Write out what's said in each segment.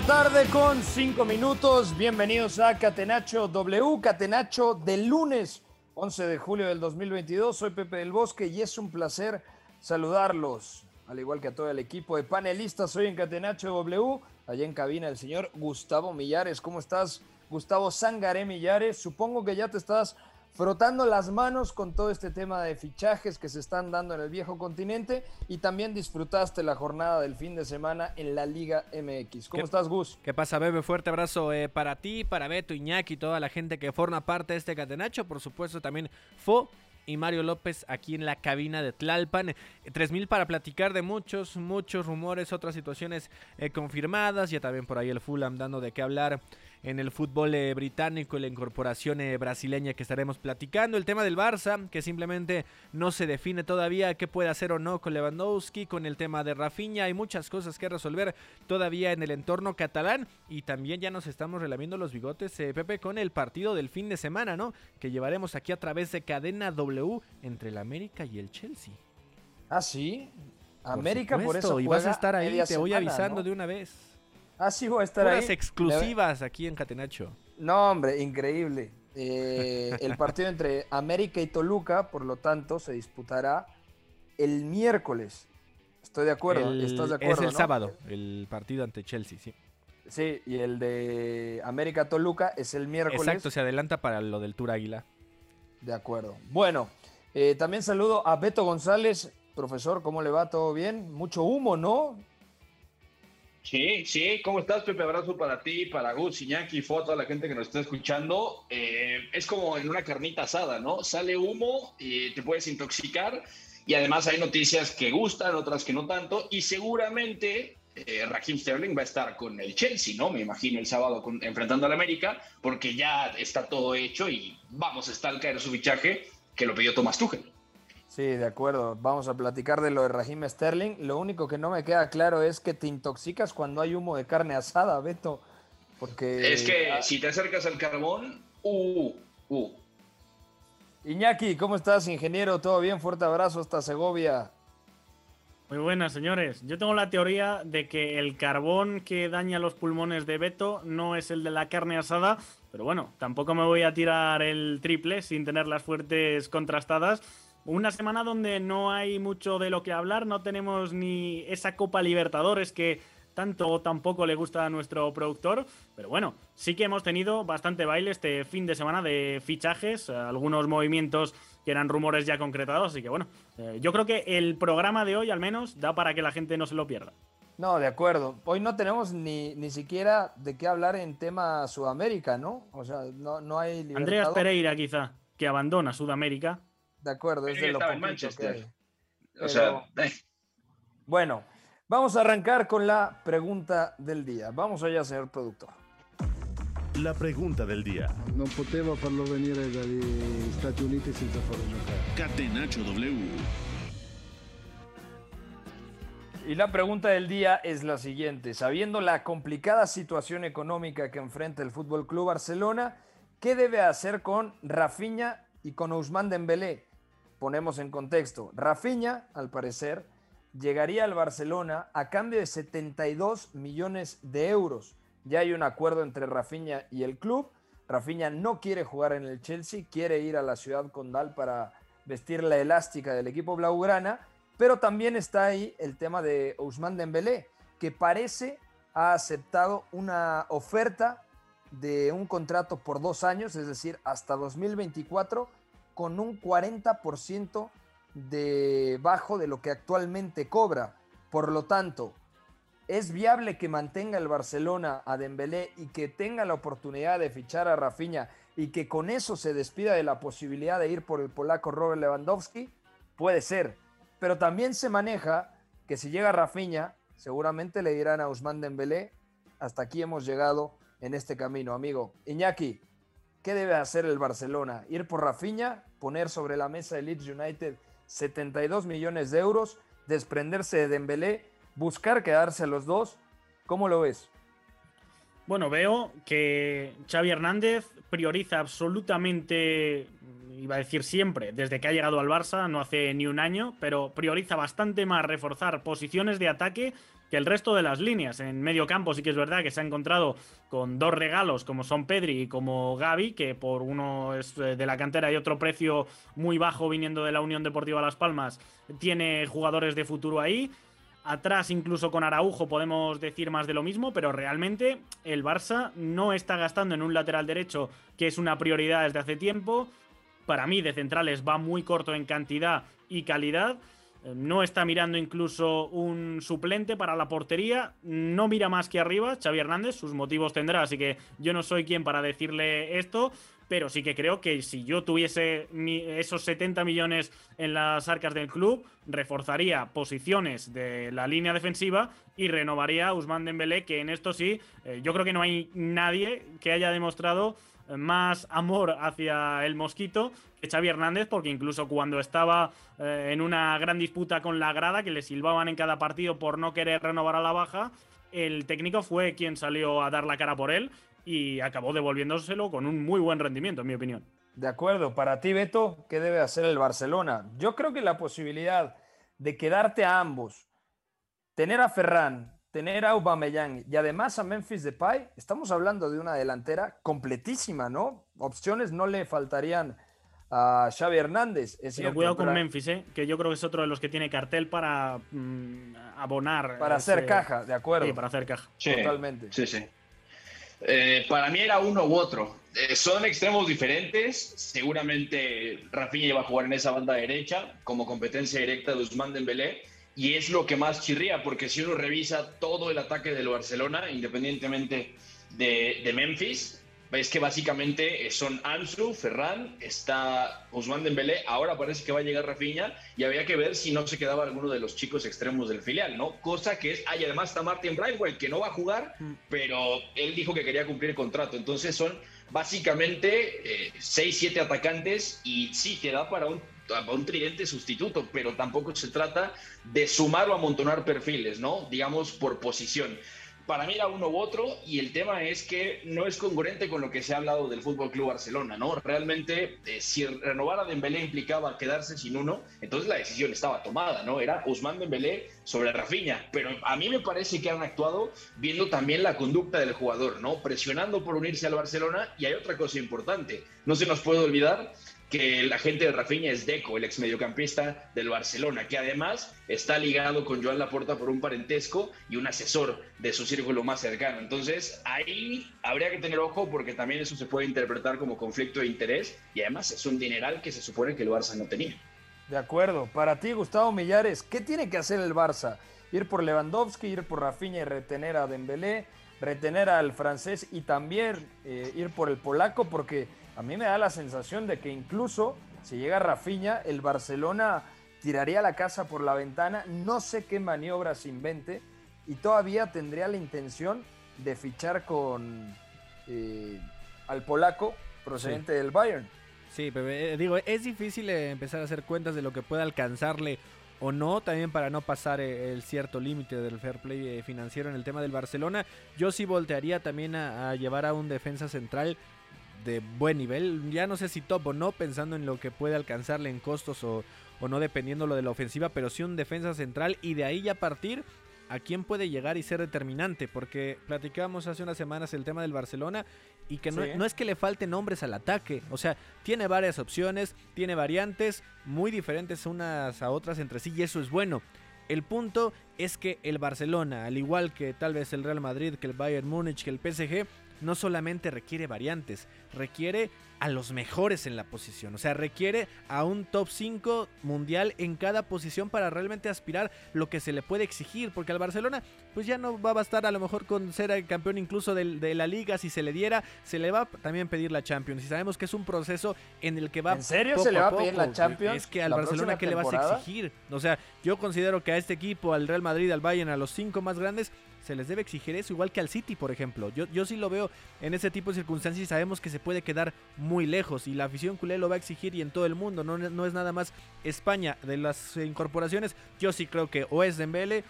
La tarde con cinco minutos. Bienvenidos a Catenacho W, Catenacho del lunes 11 de julio del 2022. Soy Pepe del Bosque y es un placer saludarlos, al igual que a todo el equipo de panelistas. Soy en Catenacho W, allá en cabina el señor Gustavo Millares. ¿Cómo estás, Gustavo Sangaré Millares? Supongo que ya te estás frotando las manos con todo este tema de fichajes que se están dando en el viejo continente y también disfrutaste la jornada del fin de semana en la Liga MX. ¿Cómo ¿Qué- estás, Gus? ¿Qué pasa, Bebe? Fuerte abrazo eh, para ti, para Beto, Iñaki y toda la gente que forma parte de este catenacho. Por supuesto, también Fo y Mario López aquí en la cabina de Tlalpan. Eh, 3000 para platicar de muchos, muchos rumores, otras situaciones eh, confirmadas. Ya también por ahí el Fulham dando de qué hablar en el fútbol eh, británico y la incorporación eh, brasileña que estaremos platicando. El tema del Barça, que simplemente no se define todavía qué puede hacer o no con Lewandowski, con el tema de Rafinha. Hay muchas cosas que resolver todavía en el entorno catalán. Y también ya nos estamos relamiendo los bigotes, eh, Pepe, con el partido del fin de semana, ¿no? Que llevaremos aquí a través de cadena W entre el América y el Chelsea. Ah, sí. Por América por, eso y vas a estar ahí, te voy avisando ¿no? de una vez. Ah, sí, voy a estar Puras ahí. exclusivas aquí en Catenacho. No, hombre, increíble. Eh, el partido entre América y Toluca, por lo tanto, se disputará el miércoles. Estoy de acuerdo. El- ¿Estás de acuerdo? es el no? sábado, el partido ante Chelsea, sí. Sí, y el de América Toluca es el miércoles. Exacto, se adelanta para lo del Tour Águila. De acuerdo. Bueno, eh, también saludo a Beto González. Profesor, ¿cómo le va? ¿Todo bien? Mucho humo, ¿no? Sí, sí, ¿cómo estás, Pepe? Abrazo para ti, para Gus, Iñaki, Fo, toda la gente que nos está escuchando. Eh, es como en una carnita asada, ¿no? Sale humo y te puedes intoxicar y además hay noticias que gustan, otras que no tanto y seguramente eh, Sterling va a estar con el Chelsea, ¿no? Me imagino el sábado con- enfrentando al América porque ya está todo hecho y vamos, está al caer su fichaje que lo pidió Tomás Tuchel. Sí, de acuerdo. Vamos a platicar de lo de Raheem Sterling. Lo único que no me queda claro es que te intoxicas cuando hay humo de carne asada, Beto. Porque. Es que Ah, si te acercas al carbón, uh, uh. Iñaki, ¿cómo estás, ingeniero? ¿Todo bien? Fuerte abrazo hasta Segovia. Muy buenas, señores. Yo tengo la teoría de que el carbón que daña los pulmones de Beto no es el de la carne asada, pero bueno, tampoco me voy a tirar el triple sin tener las fuertes contrastadas. Una semana donde no hay mucho de lo que hablar, no tenemos ni esa Copa Libertadores que tanto o tampoco le gusta a nuestro productor, pero bueno, sí que hemos tenido bastante baile este fin de semana de fichajes, algunos movimientos que eran rumores ya concretados, así que bueno, eh, yo creo que el programa de hoy al menos da para que la gente no se lo pierda. No, de acuerdo. Hoy no tenemos ni, ni siquiera de qué hablar en tema Sudamérica, ¿no? O sea, no, no hay Andreas Libertadores. Pereira quizá, que abandona Sudamérica. De acuerdo, es de lo en que. O sea, eh, Bueno, vamos a arrancar con la pregunta del día. Vamos allá, señor productor. La pregunta del día. Non potevo farlo venire dagli Stati Uniti senza farlo giocare. Catenacho W. Y la pregunta del día es la siguiente. Sabiendo la complicada situación económica que enfrenta el Fútbol Club Barcelona, ¿qué debe hacer con Rafinha y con Ousmane Dembélé? Ponemos en contexto. Rafinha, al parecer, llegaría al Barcelona a cambio de 72 millones de euros, Ya hay un acuerdo entre Rafinha y el club. Rafinha no quiere jugar en el Chelsea, quiere ir a la ciudad condal para vestir la elástica del equipo blaugrana, pero también está ahí el tema de Ousmane Dembélé, que parece ha aceptado una oferta de un contrato por dos años, es decir, hasta 2024, con un 40% de bajo de lo que actualmente cobra. Por lo tanto, ¿es viable que mantenga el Barcelona a Dembélé y que tenga la oportunidad de fichar a Rafinha y que con eso se despida de la posibilidad de ir por el polaco Robert Lewandowski? Puede ser, pero también se maneja que si llega Rafinha, seguramente le dirán a Usman Dembélé, hasta aquí hemos llegado en este camino, amigo. Iñaki, ¿qué debe hacer el Barcelona? ¿Ir por Rafinha? ¿Poner sobre la mesa el Leeds United 72 millones de euros? ¿Desprenderse de Dembélé? ¿Buscar quedarse los dos? ¿Cómo lo ves? Bueno, veo que Xavi Hernández prioriza absolutamente, iba a decir siempre, desde que ha llegado al Barça, no hace ni un año, pero prioriza bastante más reforzar posiciones de ataque que el resto de las líneas. En medio campo sí que es verdad que se ha encontrado con dos regalos como son Pedri y como Gaby, que por uno es eh, de la cantera y otro precio muy bajo viniendo de la Unión Deportiva Las Palmas, tiene jugadores de futuro ahí. Atrás, incluso con Araujo, podemos decir más de lo mismo, pero realmente el Barça no está gastando en un lateral derecho, que es una prioridad desde hace tiempo. Para mí, de centrales va muy corto en cantidad y calidad. Eh, no está mirando incluso un suplente para la portería. No mira más que arriba, Xavi Hernández. Sus motivos tendrá, así que yo no soy quien para decirle esto. Pero sí que creo que si yo tuviese esos 70 millones en las arcas del club, reforzaría posiciones de la línea defensiva y renovaría a Usman Dembélé, que en esto sí, eh, yo creo que no hay nadie que haya demostrado más amor hacia el mosquito que Xavi Hernández, porque incluso cuando estaba eh, en una gran disputa con la grada, que le silbaban en cada partido por no querer renovar a la baja, el técnico fue quien salió a dar la cara por él y acabó devolviéndoselo con un muy buen rendimiento, en mi opinión. De acuerdo, para ti, Beto, ¿qué debe hacer el Barcelona? Yo creo que la posibilidad de quedarte a ambos, tener a Ferran, tener a Aubameyang y además a Memphis Depay, estamos hablando de una delantera completísima, ¿no? Opciones no le faltarían a Xavi Hernández. Es cuidado con Memphis, ¿eh? que yo creo que es otro de los que tiene cartel para mm, abonar. Para hacer caja, de acuerdo. Sí, para hacer caja. Totalmente. Sí, sí. Eh, para mí era uno u otro. Eh, son extremos diferentes. Seguramente Rafinha iba a jugar en esa banda derecha como competencia directa de Usman Dembélé y es lo que más chirría, porque si uno revisa todo el ataque del Barcelona, independientemente de, Memphis, ves que básicamente son Ansu, Ferran, está Ousmane Dembélé, ahora parece que va a llegar Rafinha y había que ver si no se quedaba alguno de los chicos extremos del filial, ¿no? Cosa que es, ah, y además está Martin Braithwaite, que no va a jugar, mm. pero él dijo que quería cumplir el contrato, entonces son básicamente eh, seis, siete atacantes y sí, te da para un un tridente sustituto, pero tampoco se trata de sumar o amontonar perfiles, ¿no? Digamos por posición. Para mí era uno u otro y el tema es que no es congruente con lo que se ha hablado del Fútbol Club Barcelona, ¿no? Realmente, eh, si renovar a Dembélé implicaba quedarse sin uno, entonces la decisión estaba tomada, ¿no? Era Ousmane Dembélé sobre Rafinha, pero a mí me parece que han actuado viendo también la conducta del jugador, ¿no? Presionando por unirse al Barcelona y hay otra cosa importante, no se nos puede olvidar que el agente de Rafinha es Deco, el ex mediocampista del Barcelona, que además está ligado con Joan Laporta por un parentesco y un asesor de su círculo más cercano. Entonces, ahí habría que tener ojo porque también eso se puede interpretar como conflicto de interés y además es un dineral que se supone que el Barça no tenía. De acuerdo. Para ti, Gustavo Millares, ¿qué tiene que hacer el Barça? Ir por Lewandowski, ir por Rafinha y retener a Dembélé, retener al francés y también eh, ir por el polaco porque a mí me da la sensación de que incluso si llega Rafinha, el Barcelona tiraría la casa por la ventana, no sé qué maniobra se invente y todavía tendría la intención de fichar con eh, al polaco procedente del Bayern. Sí, pero eh, digo, es difícil eh, empezar a hacer cuentas de lo que pueda alcanzarle o no, también para no pasar el cierto límite del fair play financiero en el tema del Barcelona. Yo sí voltearía también a llevar a un defensa central de buen nivel. Ya no sé si top o no, pensando en lo que puede alcanzarle en costos o, no dependiendo lo de la ofensiva, pero sí un defensa central y de ahí ya partir a quién puede llegar y ser determinante, porque platicábamos hace unas semanas el tema del Barcelona y que no, Sí. no es que le falten nombres al ataque, o sea, tiene varias opciones, tiene variantes muy diferentes unas a otras entre sí y eso es bueno. El punto es que el Barcelona, al igual que tal vez el Real Madrid, que el Bayern Múnich, que el PSG, no solamente requiere variantes, requiere a los mejores en la posición. O sea, requiere a un top 5 mundial en cada posición para realmente aspirar lo que se le puede exigir. Porque al Barcelona, pues ya no va a bastar a lo mejor con ser el campeón incluso del- de, la liga. Si se le diera, se le va a también pedir la Champions. Y sabemos que es un proceso en el que va. ¿En serio poco se le va a poco. pedir la Champions Es que al Barcelona, ¿qué le vas a exigir? O sea, yo considero que a este equipo, al Real Madrid, al Bayern, a los cinco más grandes, se les debe exigir eso, igual que al City, por ejemplo. Yo, yo sí lo veo en ese tipo de circunstancias y sabemos que se puede quedar muy lejos y la afición culé lo va a exigir y en todo el mundo, no, no es nada más España. De las incorporaciones, yo sí creo que o es Dembele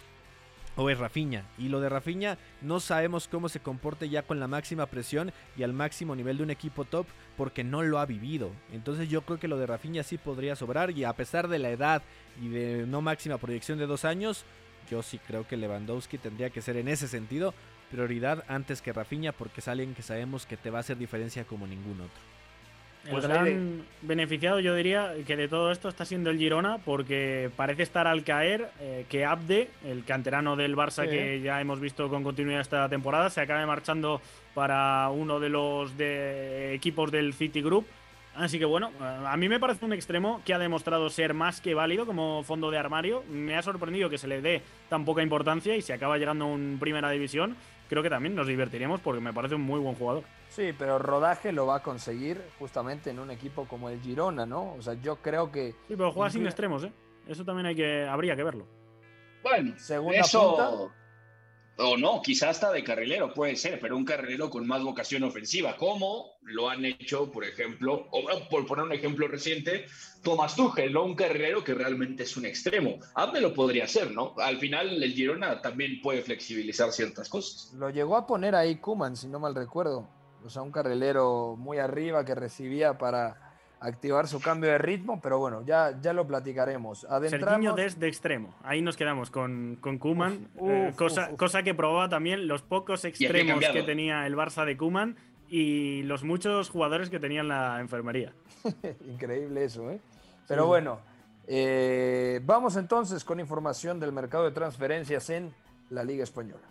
o es Rafinha. Y lo de Rafinha no sabemos cómo se comporte ya con la máxima presión y al máximo nivel de un equipo top porque no lo ha vivido. Entonces yo creo que lo de Rafinha sí podría sobrar y a pesar de la edad y de no máxima proyección de dos años, yo sí creo que Lewandowski tendría que ser en ese sentido prioridad antes que Rafinha porque es alguien que sabemos que te va a hacer diferencia como ningún otro. El Pues gran ahí de- beneficiado, yo diría, que de todo esto está siendo el Girona, porque parece estar al caer eh, que Abde, el canterano del Barça Sí. que ya hemos visto con continuidad esta temporada, se acabe marchando para uno de los de equipos del City Group. Así que bueno, a mí me parece un extremo que ha demostrado ser más que válido como fondo de armario. Me ha sorprendido que se le dé tan poca importancia y si acaba llegando a un primera división, creo que también nos divertiremos porque me parece un muy buen jugador. Sí, pero rodaje lo va a conseguir justamente en un equipo como el Girona, ¿no? O sea, yo creo que Sí, pero juega sin extremos, ¿eh? Eso también hay que, habría que verlo. Bueno, Segunda eso. punta. O no, quizás hasta de carrilero, puede ser, pero un carrilero con más vocación ofensiva, como lo han hecho, por ejemplo, o por poner un ejemplo reciente, Thomas Tuchel, ¿no? Un carrilero que realmente es un extremo. Abde lo podría hacer, ¿no? Al final, el Girona también puede flexibilizar ciertas cosas. lo llegó a poner ahí Kuman, si no mal recuerdo. O sea, un carrilero muy arriba que recibía para activar su cambio de ritmo, pero bueno, ya, ya lo platicaremos. Serginho Adentramos. desde extremo. Ahí nos quedamos con, con Kuman. Eh, cosa, cosa que probaba también los pocos extremos que tenía el Barça de Kuman y los muchos jugadores que tenían la enfermería. Increíble eso, ¿eh? Pero sí. bueno, eh, vamos entonces con información del mercado de transferencias en la Liga Española.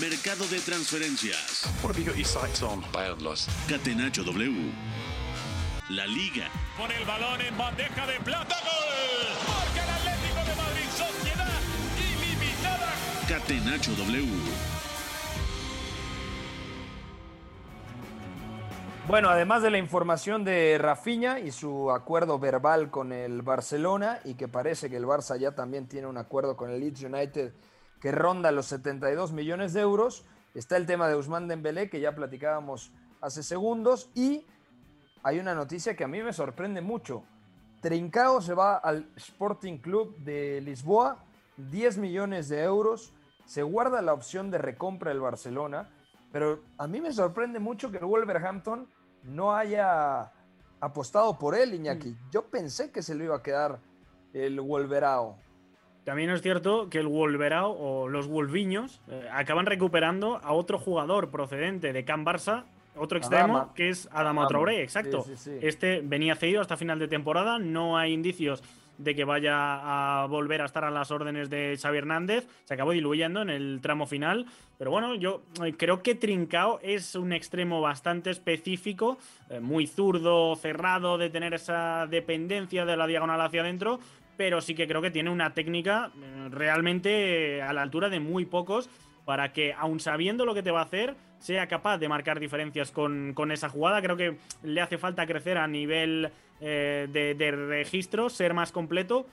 Mercado de transferencias. What have you got your sights on? Bayern lost. Catenacho W. La Liga. Con el balón en bandeja de plata. ¡Gol! Marca el Atlético de Madrid. Sociedad ilimitada. Catenacho W. Bueno, además de la información de Rafinha y su acuerdo verbal con el Barcelona y que parece que el Barça ya también tiene un acuerdo con el Leeds United que ronda los 72 millones de euros, está el tema de Usman Dembélé que ya platicábamos hace segundos y hay una noticia que a mí me sorprende mucho. Trincao se va al Sporting Club de Lisboa, 10 millones de euros, se guarda la opción de recompra del Barcelona, pero a mí me sorprende mucho que el Wolverhampton no haya apostado por él, Iñaki. Yo pensé que se lo iba a quedar el Wolverao. También es cierto que el Wolverao o los Wolviños eh, acaban recuperando a otro jugador procedente de Can Barça, otro extremo, Adama. que es Adama Adama. Traoré, exacto. Sí, sí, sí. Este venía cedido hasta final de temporada, no hay indicios de que vaya a volver a estar a las órdenes de Xavi Hernández, se acabó diluyendo en el tramo final, pero bueno, yo eh, creo que Trincao es un extremo bastante específico, eh, muy zurdo, cerrado, de tener esa dependencia de la diagonal hacia adentro, pero sí que creo que tiene una técnica eh, realmente a la altura de muy pocos para que, aun sabiendo lo que te va a hacer, sea capaz de marcar diferencias con, con esa jugada. Creo que le hace falta crecer a nivel eh, de, registro, ser más completo,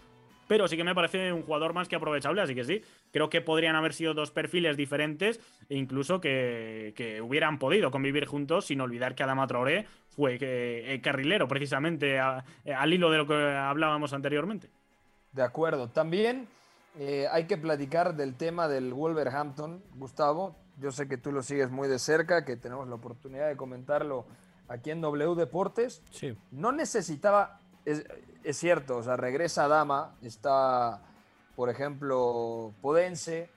pero sí que me parece un jugador más que aprovechable, así que sí, creo que podrían haber sido dos perfiles diferentes e incluso que, que hubieran podido convivir juntos sin olvidar que Adama Traoré fue que, eh, carrilero precisamente eh, al hilo de lo que hablábamos anteriormente. De acuerdo. También eh, hay que platicar del tema del Wolverhampton, Gustavo. Yo sé que tú lo sigues muy de cerca, que tenemos la oportunidad de comentarlo aquí en W Deportes. Sí. No necesitaba, es, es cierto, o sea, regresa Dama, está por ejemplo, Podense.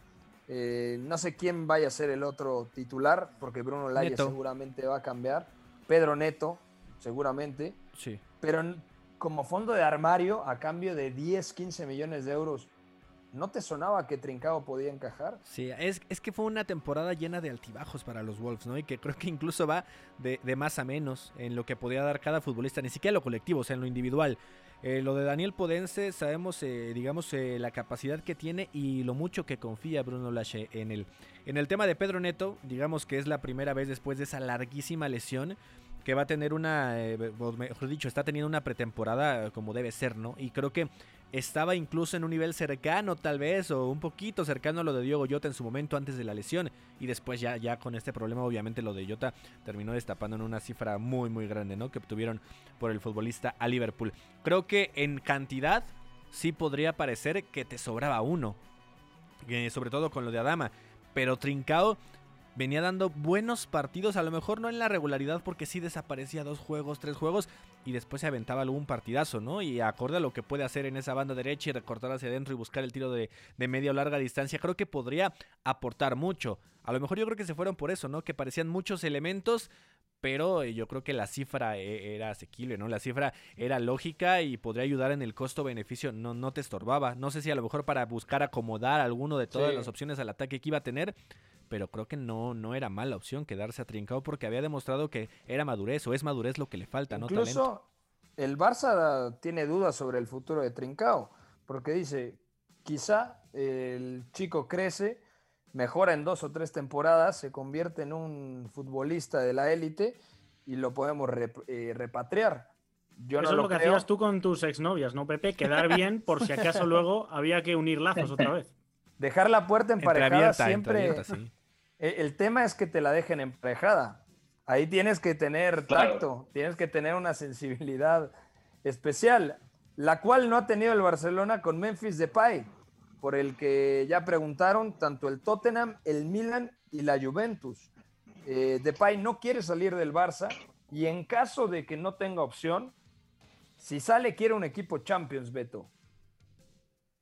Eh, no sé quién vaya a ser el otro titular, porque Bruno Laya seguramente va a cambiar. Pedro Neto, seguramente. Sí. Pero como fondo de armario, a cambio de 10, 15 millones de euros, ¿no te sonaba que Trincao podía encajar? Sí, es, es que fue una temporada llena de altibajos para los Wolves, ¿no? Y que creo que incluso va de, de más a menos en lo que podía dar cada futbolista, ni siquiera en lo colectivo, o sea, en lo individual. Eh, lo de Daniel Podense, sabemos, eh, digamos, eh, la capacidad que tiene y lo mucho que confía Bruno Lache en él. En el tema de Pedro Neto, digamos que es la primera vez después de esa larguísima lesión que va a tener una, mejor dicho, está teniendo una pretemporada como debe ser, ¿no? Y creo que estaba incluso en un nivel cercano tal vez o un poquito cercano a lo de Diego Jota en su momento antes de la lesión y después ya, ya con este problema obviamente lo de Jota terminó destapando en una cifra muy muy grande ¿no? que obtuvieron por el futbolista a Liverpool. Creo que en cantidad sí podría parecer que te sobraba uno, eh, sobre todo con lo de Adama, pero Trincao venía dando buenos partidos, a lo mejor no en la regularidad porque sí desaparecía dos juegos, tres juegos y después se aventaba algún partidazo, ¿no? Y acorde a lo que puede hacer en esa banda derecha y recortar hacia adentro y buscar el tiro de, de media o larga distancia, creo que podría aportar mucho. A lo mejor yo creo que se fueron por eso, ¿no? Que parecían muchos elementos, pero eh, yo creo que la cifra eh, era asequible, ¿no? La cifra era lógica y podría ayudar en el costo-beneficio, no, no te estorbaba. No sé si a lo mejor para buscar acomodar alguno de todas Sí. las opciones al ataque que iba a tener, pero creo que no, no era mala opción quedarse a Trincao porque había demostrado que era madurez o es madurez lo que le falta, ¿no? Talento. Incluso el Barça tiene dudas sobre el futuro de Trincao, porque dice, quizá el chico crece, mejora en dos o tres temporadas, se convierte en un futbolista de la élite y lo podemos rep- eh, repatriar. Yo Eso no es lo lo que creo. hacías tú con tus exnovias, ¿no, Pepe? Quedar bien por si acaso luego había que unir lazos otra vez. Dejar la puerta emparejada Entreabierta, siempre. sí. El, el tema es que te la dejen emparejada. Ahí tienes que tener Claro. tacto, tienes que tener una sensibilidad especial, la cual no ha tenido el Barcelona con Memphis Depay, por el que ya preguntaron tanto el Tottenham, el Milan y la Juventus. Eh, Depay no quiere salir del Barça y en caso de que no tenga opción, si sale quiere un equipo Champions, Beto.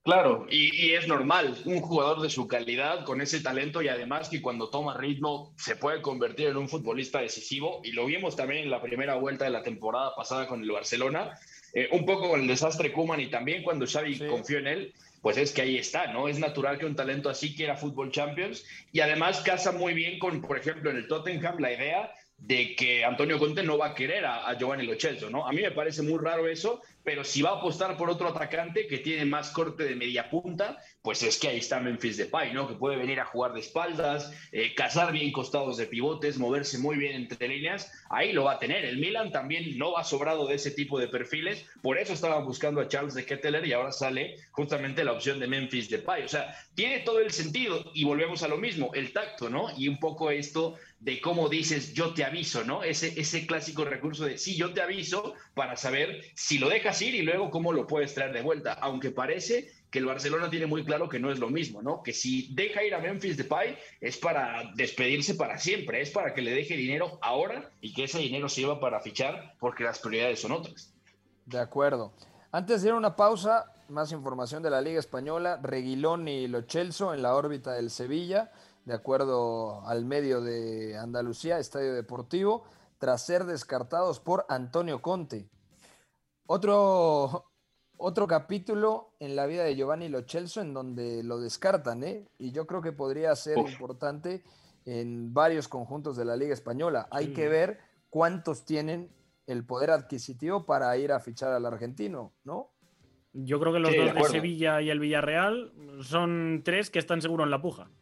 Claro, y, y es normal, un jugador de su calidad, con ese talento y además que cuando toma ritmo se puede convertir en un futbolista decisivo y lo vimos también en la primera vuelta de la temporada pasada con el Barcelona, eh, un poco con el desastre Kuman y también cuando Xavi Sí. confió en él, pues es que ahí está, ¿no? Es natural que un talento así quiera fútbol Champions y además casa muy bien con, por ejemplo, en el Tottenham la idea de que Antonio Conte no va a querer a, a Giovanni Lo ¿no? A mí me parece muy raro eso, pero si va a apostar por otro atacante que tiene más corte de media punta, pues es que ahí está Memphis Depay, ¿no? Que puede venir a jugar de espaldas, eh, cazar bien costados de pivotes, moverse muy bien entre líneas, ahí lo va a tener. El Milan también no va sobrado de ese tipo de perfiles, por eso estaban buscando a Charles de Ketteler y ahora sale justamente la opción de Memphis Depay. O sea, tiene todo el sentido y volvemos a lo mismo, el tacto, ¿no? Y un poco esto de cómo dices yo te aviso, ¿no? Ese, ese clásico recurso de sí, yo te aviso para saber si lo dejas ir y luego cómo lo puedes traer de vuelta, aunque parece que el Barcelona tiene muy claro que no es lo mismo, ¿no? Que si deja ir a Memphis Depay es para despedirse para siempre, es para que le deje dinero ahora y que ese dinero sirva para fichar porque las prioridades son otras. De acuerdo. Antes de ir a una pausa, más información de la Liga Española. Reguilón y Lo Celso en la órbita del Sevilla, de acuerdo al medio de Andalucía, Estadio Deportivo, tras ser descartados por Antonio Conte. Otro, otro capítulo en la vida de Giovanni Lo Celso en donde lo descartan, ¿eh? Y yo creo que podría ser Uf. importante en varios conjuntos de la Liga Española. Hay que ver cuántos tienen el poder adquisitivo para ir a fichar al argentino, ¿no? Yo creo que los Sí, dos de, acuerdo. Sevilla y el Villarreal son tres que están seguros en la puja.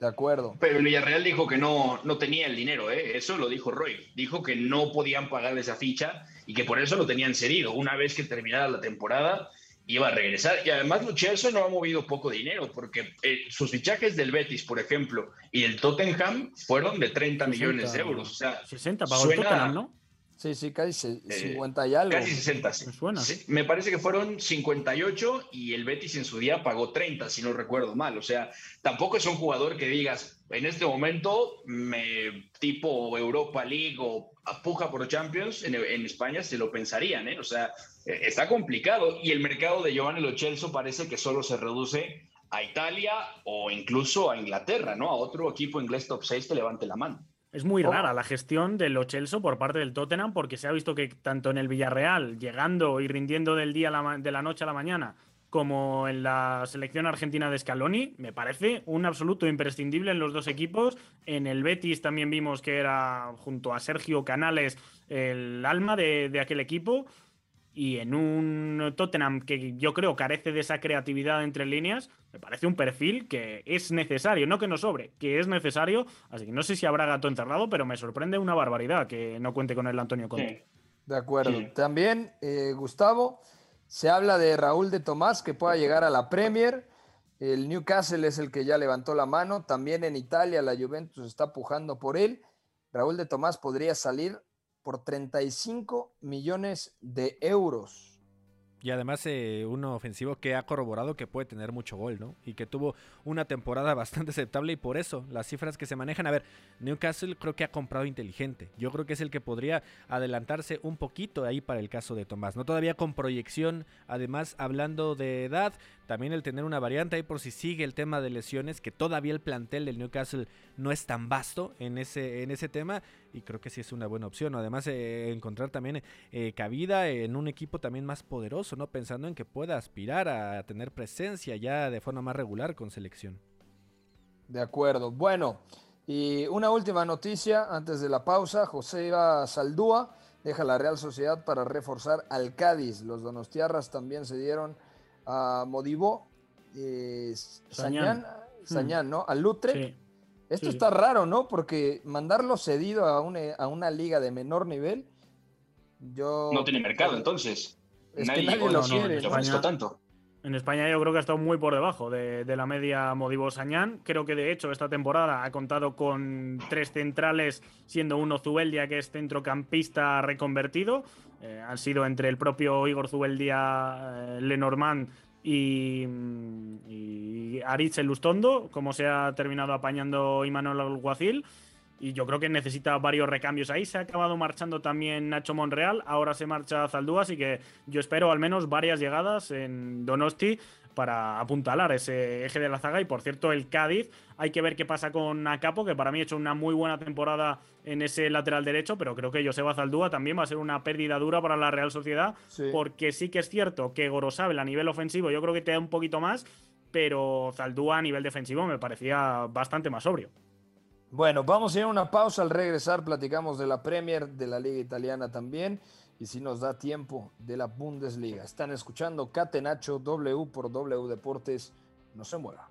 De acuerdo. Pero el Villarreal dijo que no, no tenía el dinero, ¿eh? eso lo dijo Roy. Dijo que no podían pagar esa ficha y que por eso lo tenían cedido. Una vez que terminara la temporada, iba a regresar. Y además, Lo Celso no ha movido poco dinero, porque eh, sus fichajes del Betis, por ejemplo, y el Tottenham fueron de 30 millones de 60, euros. O sea, 60 pagó el Tottenham, ¿no? Sí, sí, casi 50 y algo. Casi 60. Me suena. Sí, me parece que fueron 58 y el Betis en su día pagó 30, si no recuerdo mal. O sea, tampoco es un jugador que digas, en este momento, me tipo Europa League o puja por Champions, en, en España se lo pensarían, ¿eh? O sea, eh, está complicado. Y el mercado de Giovanni Lo Celso parece que solo se reduce a Italia o incluso a Inglaterra, ¿no? A otro equipo inglés top 6 que levante la mano. Es muy rara la gestión de Lo Celso por parte del Tottenham porque se ha visto que tanto en el Villarreal, llegando y rindiendo del día a la, de la noche a la mañana, como en la selección argentina de Scaloni, me parece un absoluto imprescindible en los dos equipos. En el Betis también vimos que era, junto a Sergio Canales, el alma de, de aquel equipo. Y en un Tottenham que yo creo carece de esa creatividad entre líneas, me parece un perfil que es necesario, no que no sobre, que es necesario. Así que no sé si habrá gato encerrado, pero me sorprende una barbaridad que no cuente con el Antonio Conte. Sí. De acuerdo. Sí. También, eh, Gustavo, se habla de Raúl de Tomás que pueda llegar a la Premier. El Newcastle es el que ya levantó la mano. También en Italia la Juventus está pujando por él. Raúl de Tomás podría salir por 35 millones de euros. Y además eh, un ofensivo que ha corroborado que puede tener mucho gol, ¿no? Y que tuvo una temporada bastante aceptable y por eso las cifras que se manejan, a ver, Newcastle creo que ha comprado inteligente. Yo creo que es el que podría adelantarse un poquito ahí para el caso de Tomás, ¿no? Todavía con proyección, además hablando de edad, también el tener una variante ahí por si sigue el tema de lesiones, que todavía el plantel del Newcastle no es tan vasto en ese, en ese tema y creo que sí es una buena opción. Además, eh, encontrar también eh, cabida en un equipo también más poderoso, ¿no? Pensando en que pueda aspirar a tener presencia ya de forma más regular con selección. De acuerdo. Bueno, y una última noticia antes de la pausa. José Iba Saldúa deja la Real Sociedad para reforzar al Cádiz. Los donostiarras también se dieron a Modibó, eh, Sañán, Sañán. Sañán, ¿no? Al Lutre. Sí. Esto sí, está raro, ¿no? Porque mandarlo cedido a una, a una liga de menor nivel, yo... No tiene mercado, entonces. Es que nadie lo no, quiere, ¿no? ofrezco tanto. En España yo creo que ha estado muy por debajo de, de la media Modibo Sañán. Creo que de hecho esta temporada ha contado con tres centrales, siendo uno Zubeldia, que es centrocampista reconvertido. Eh, han sido entre el propio Igor Zubeldia, eh, Lenormand y, y Aritz el Lustondo, como se ha terminado apañando Imanol Alguacil. Y yo creo que necesita varios recambios ahí. Se ha acabado marchando también Nacho Monreal. Ahora se marcha Zaldúa. Así que yo espero al menos varias llegadas en Donosti para apuntalar ese eje de la zaga. Y por cierto, el Cádiz, hay que ver qué pasa con Acapo, que para mí ha hecho una muy buena temporada en ese lateral derecho. Pero creo que Joseba Zaldúa también va a ser una pérdida dura para la Real Sociedad. Sí. Porque sí que es cierto que Gorosabel a nivel ofensivo yo creo que te da un poquito más. Pero Zaldúa a nivel defensivo me parecía bastante más sobrio. Bueno, vamos a ir a una pausa. Al regresar platicamos de la Premier, de la Liga Italiana también. Y si nos da tiempo, de la Bundesliga. Están escuchando Catenacho W por W Deportes. No se mueva.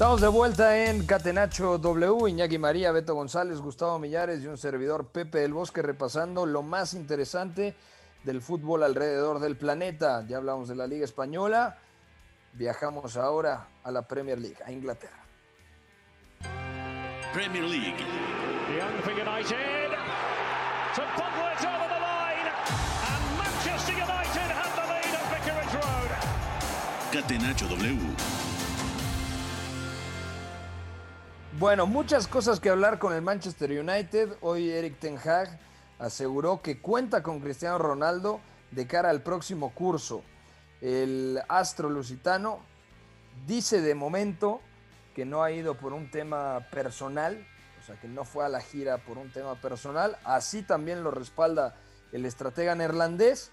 Estamos de vuelta en Catenacho W, Iñaki María, Beto González, Gustavo Millares y un servidor Pepe del Bosque repasando lo más interesante del fútbol alrededor del planeta. Ya hablamos de la Liga Española, viajamos ahora a la Premier League, a Inglaterra. Premier League. Young for Bueno, muchas cosas que hablar con el Manchester United. Hoy Eric Ten Hag aseguró que cuenta con Cristiano Ronaldo de cara al próximo curso. El astro lusitano dice de momento que no ha ido por un tema personal, o sea que no fue a la gira por un tema personal. Así también lo respalda el estratega neerlandés.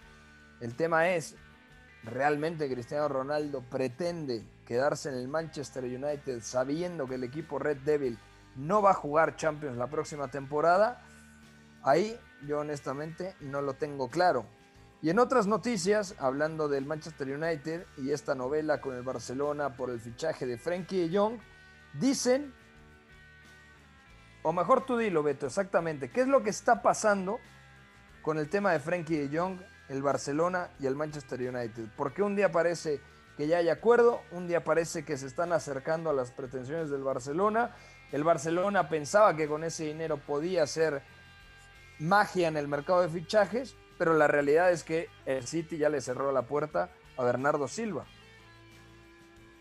El tema es, ¿realmente Cristiano Ronaldo pretende quedarse en el Manchester United sabiendo que el equipo Red Devil no va a jugar Champions la próxima temporada. Ahí yo honestamente no lo tengo claro. Y en otras noticias, hablando del Manchester United y esta novela con el Barcelona por el fichaje de Frenkie de Jong, dicen, o mejor tú dilo, Beto, exactamente, ¿qué es lo que está pasando con el tema de Frenkie de el Barcelona y el Manchester United? Porque un día parece que ya hay acuerdo, un día parece que se están acercando a las pretensiones del Barcelona, el Barcelona pensaba que con ese dinero podía hacer magia en el mercado de fichajes, pero la realidad es que el City ya le cerró la puerta a Bernardo Silva.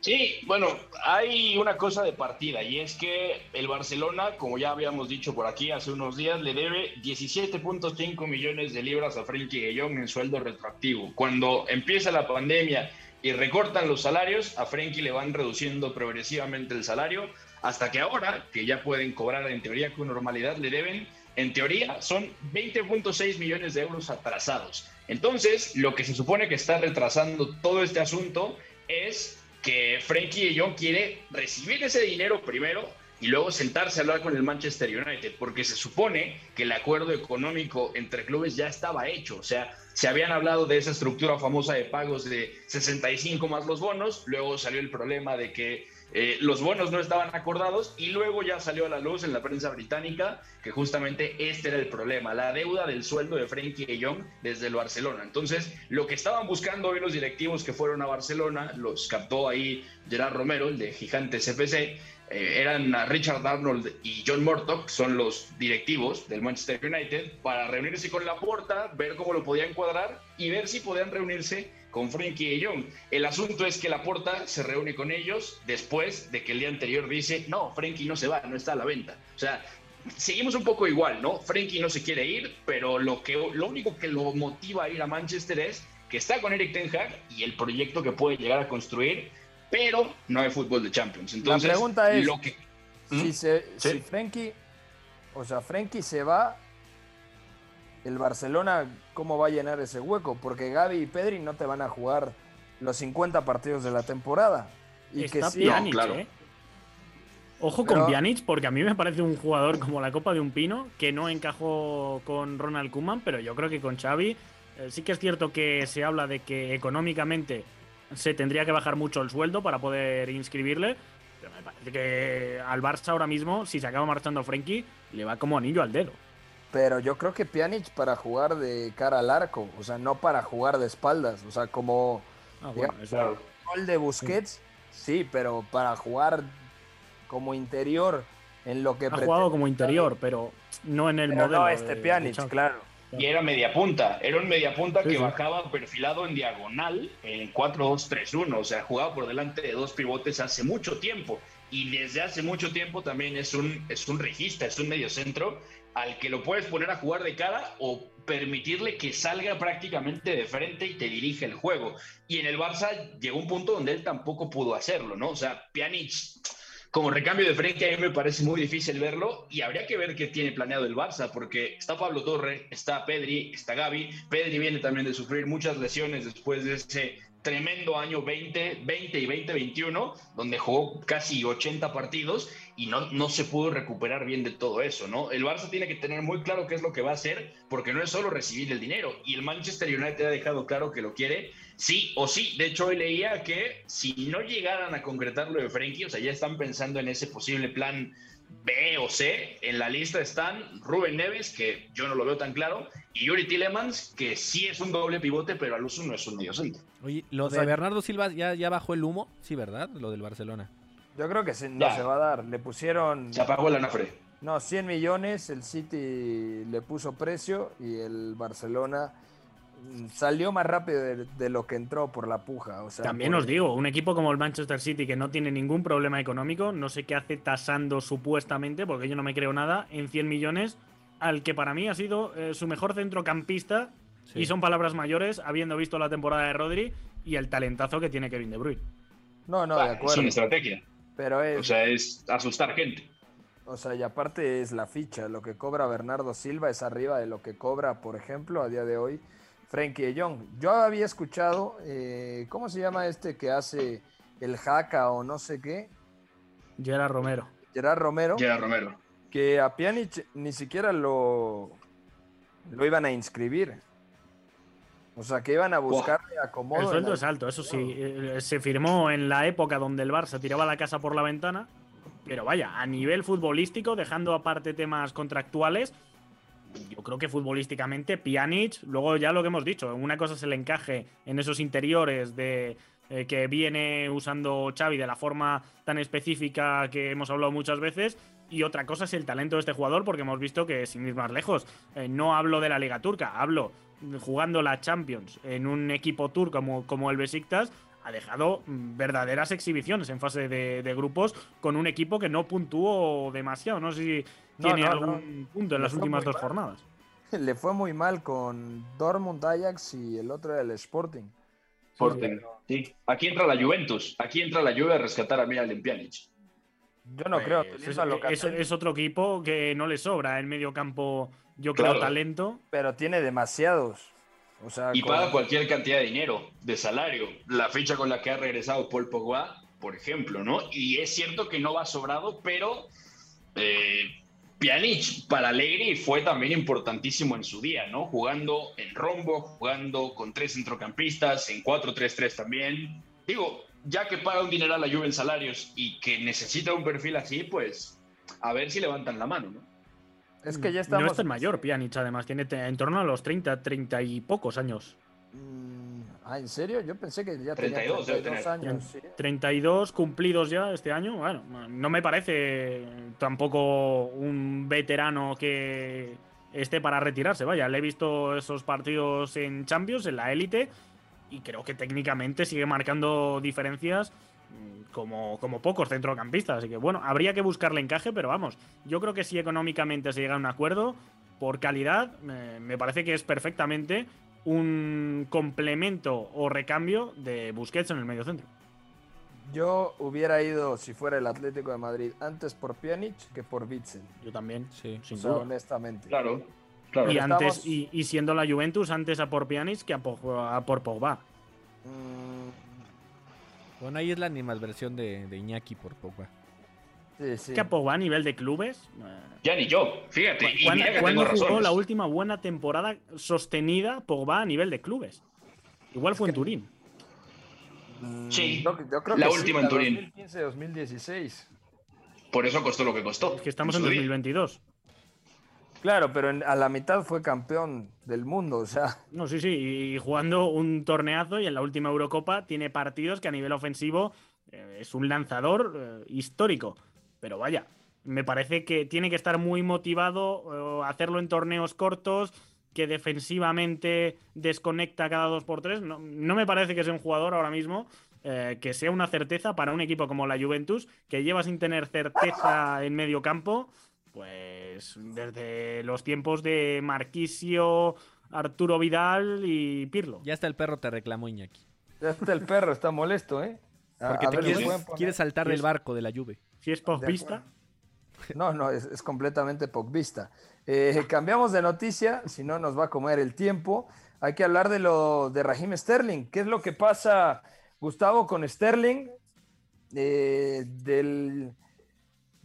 Sí, bueno, hay una cosa de partida y es que el Barcelona, como ya habíamos dicho por aquí hace unos días, le debe 17.5 millones de libras a Frenkie de en sueldo retroactivo. Cuando empieza la pandemia y recortan los salarios, a Frenkie le van reduciendo progresivamente el salario hasta que ahora, que ya pueden cobrar en teoría con normalidad, le deben en teoría, son 20.6 millones de euros atrasados. Entonces, lo que se supone que está retrasando todo este asunto es que Frankie de Jong quiere recibir ese dinero primero y luego sentarse a hablar con el Manchester United, porque se supone que el acuerdo económico entre clubes ya estaba hecho, o sea, se habían hablado de esa estructura famosa de pagos de 65 más los bonos, luego salió el problema de que eh, los bonos no estaban acordados y luego ya salió a la luz en la prensa británica que justamente este era el problema, la deuda del sueldo de Frenkie de Jong desde el Barcelona. Entonces, lo que estaban buscando hoy los directivos que fueron a Barcelona, los captó ahí Gerard Romero, el de Gigantes FC, eh, eran Richard Arnold y John Murdoch, son los directivos del Manchester United, para reunirse con la puerta, ver cómo lo podían cuadrar y ver si podían reunirse con Frankie y Young. El asunto es que la Laporta se reúne con ellos después de que el día anterior dice, no, Frankie no se va, no está a la venta. O sea, seguimos un poco igual, ¿no? Frankie no se quiere ir, pero lo, que, lo único que lo motiva a ir a Manchester es que está con Eric Ten Hag y el proyecto que puede llegar a construir, pero no hay fútbol de Champions. Entonces, la pregunta es, lo que... si, se, si Frankie, o sea, Frankie se va, el Barcelona, ¿cómo va a llenar ese hueco? Porque Gaby y Pedri no te van a jugar los 50 partidos de la temporada. Y Está que Pjanic, ¿eh? Ojo con Pjanic, porque a mí me parece un jugador como la Copa de un Pino, que no encajó con Ronald Koeman, pero yo creo que con Xavi eh, sí que es cierto que se habla de que económicamente se tendría que bajar mucho el sueldo para poder inscribirle, pero me parece que al Barça ahora mismo, si se acaba marchando Frenkie, le va como anillo al dedo. Pero yo creo que Pjanic para jugar de cara al arco, o sea, no para jugar de espaldas, o sea, como ah, bueno, el de Busquets, sí. pero para jugar como interior en lo que ha jugado como interior, pero no en el pero modelo. No, este Pjanic, claro. Y era media punta, era un media punta que bajaba perfilado en diagonal en 4-2-3-1, o sea, jugaba por delante de dos pivotes hace mucho tiempo y desde hace mucho tiempo también es un, es un regista, es un mediocentro al que lo puedes poner a jugar de cara o permitirle que salga prácticamente de frente y te dirige el juego. Y en el Barça llegó un punto donde él tampoco pudo hacerlo, ¿no? O sea, Pjanic como recambio de frente a mí me parece muy difícil verlo y habría que ver qué tiene planeado el Barça, porque está Pablo Torre, está Pedri, está Gaby. Pedri viene también de sufrir muchas lesiones después de ese tremendo año 20, 20 y 2021, donde jugó casi 80 partidos y no, no se pudo recuperar bien de todo eso, ¿no? El Barça tiene que tener muy claro qué es lo que va a hacer, porque no es solo recibir el dinero, y el Manchester United ha dejado claro que lo quiere, sí o sí. De hecho, hoy leía que si no llegaran a concretar lo de Frenkie, o sea, ya están pensando en ese posible plan B o C, en la lista están Rubén Neves, que yo no lo veo tan claro, y Yuri Tillemans, que sí es un doble pivote, pero al uso no es un medio centro. Oye, lo de Bernardo Silva ya, ya bajó el humo, sí, ¿verdad? Lo del Barcelona. Yo creo que se, no se va a dar. Le pusieron. Se apagó el anafre. No, 100 millones. El City le puso precio y el Barcelona salió más rápido de, lo que entró por la puja. O sea, También os digo, un equipo como el Manchester City que no tiene ningún problema económico, no sé qué hace tasando supuestamente, porque yo no me creo nada, en 100 millones al que para mí ha sido eh, su mejor centrocampista. Y son palabras mayores, habiendo visto la temporada de Rodri y el talentazo que tiene Kevin De Bruyne. No, no, de acuerdo. Es una estrategia. Pero es, o sea, es asustar gente. O sea, y aparte es la ficha. Lo que cobra Bernardo Silva es arriba de lo que cobra, por ejemplo, a día de hoy Frankie de Jong. Yo había escuchado, eh, ¿cómo se llama este que hace el jaca o no sé qué? Gerard Romero. Gerard Romero. Gerard Romero. Que a Pjanic ni siquiera lo, lo iban a inscribir. O sea, que iban a buscarle acomodo. El sueldo la- es alto, eso sí. eh, Se firmó en la época donde el Barça tiraba la casa por la ventana. Pero vaya, a nivel futbolístico, dejando aparte temas contractuales, yo creo que futbolísticamente Pjanic, luego ya lo que hemos dicho, una cosa es el encaje en esos interiores de eh, que viene usando Xavi de la forma tan específica que hemos hablado muchas veces y otra cosa es el talento de este jugador porque hemos visto que sin ir más lejos, eh, no hablo de la Liga Turca, hablo jugando la Champions en un equipo turco como, como el Besiktas ha dejado verdaderas exhibiciones en fase de, de grupos con un equipo que no puntuó demasiado. No sé si No, tiene no, algún punto en Le las últimas dos mal. jornadas. Le fue muy mal con Dortmund Ajax y el otro el Sporting. Sporting. Sí. Aquí entra la Juventus. Aquí entra la Juve a rescatar a Miralem Pjanic. Yo no creo, Pues es, es- es otro equipo que no le sobra en medio campo, yo creo, Claro. talento. pero tiene demasiados. O sea, Y con- paga cualquier cantidad de dinero, de salario. La fecha con la que ha regresado Paul Pogba, por ejemplo, ¿no? Y es cierto que no va sobrado, pero eh, Pjanic para Allegri fue también importantísimo en su día, ¿no? Jugando en rombo, jugando con tres centrocampistas, en 4-3-3 también. Digo, ya que paga un dinero a la Juve en salarios y que necesita un perfil así, pues a ver si levantan la mano, ¿no? Es que ya No estamos. es tan mayor, Pjanic, además. Tiene en torno a los 30, 30 y pocos años. Mm, Ah, ¿en serio? Yo pensé que ya 32 debe tenía 32 tener. años. sí. 32 cumplidos ya este año. Bueno, no me parece tampoco un veterano que esté para retirarse. Vaya, le he visto esos partidos en Champions, en la élite, y creo que técnicamente sigue marcando diferencias mm, como, como pocos centrocampistas. Así que bueno, habría que buscarle encaje, pero vamos, yo creo que si económicamente se llega a un acuerdo, por calidad, eh, me parece que es perfectamente un complemento o recambio de Busquets en el medio centro. Yo hubiera ido, si fuera el Atlético de Madrid, antes por Pjanic que por Witzel. Yo también, Sí. sin duda. honestamente. Claro, claro. Y, Estamos- antes, y, y siendo la Juventus, antes a por Pjanic que a por, a por Pogba. Mm, Bueno, ahí es la animadversión de, de Iñaki por Pogba. sí, sí. Que a Pogba a nivel de clubes. eh, Ya ni yo, fíjate. y ¿Cuándo, mira que cuándo tengo jugó razones. la última buena temporada sostenida Pogba a nivel de clubes? Igual fue en Turín. Mm, Sí, yo, yo creo la que sí, última en Turín. 2015-2016. Por eso costó lo que costó. Es que estamos en su día. 2022. Claro, pero en- a la mitad fue campeón del mundo, o sea, No, sí, sí. Y jugando un torneazo y en la última Eurocopa tiene partidos que a nivel ofensivo eh, es un lanzador eh, histórico. Pero vaya, me parece que tiene que estar muy motivado, eh, hacerlo en torneos cortos, que defensivamente desconecta cada dos por tres. No, no me parece que sea un jugador ahora mismo eh, que sea una certeza para un equipo como la Juventus, que lleva sin tener certeza en medio campo, pues desde los tiempos de Marquisio, Arturo Vidal y Pirlo. Ya hasta el perro te reclamó Iñaki. ya está el perro, está molesto, ¿eh? A- Porque a te ver, ¿me quieres, pueden poner? quieres saltar del barco de la Juve. Si es postvista, No, no, es, es completamente pocvista. Eh, cambiamos de noticia, si no nos va a comer el tiempo. Hay que hablar de lo de Raheem Sterling. ¿Qué es lo que pasa, Gustavo, con Sterling? Eh, del,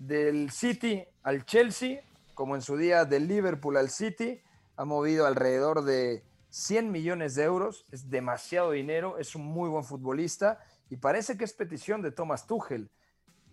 del City al Chelsea, como en su día del Liverpool al City, ha movido alrededor de 100 millones de euros. Es demasiado dinero, es un muy buen futbolista y parece que es petición de Thomas Tuchel.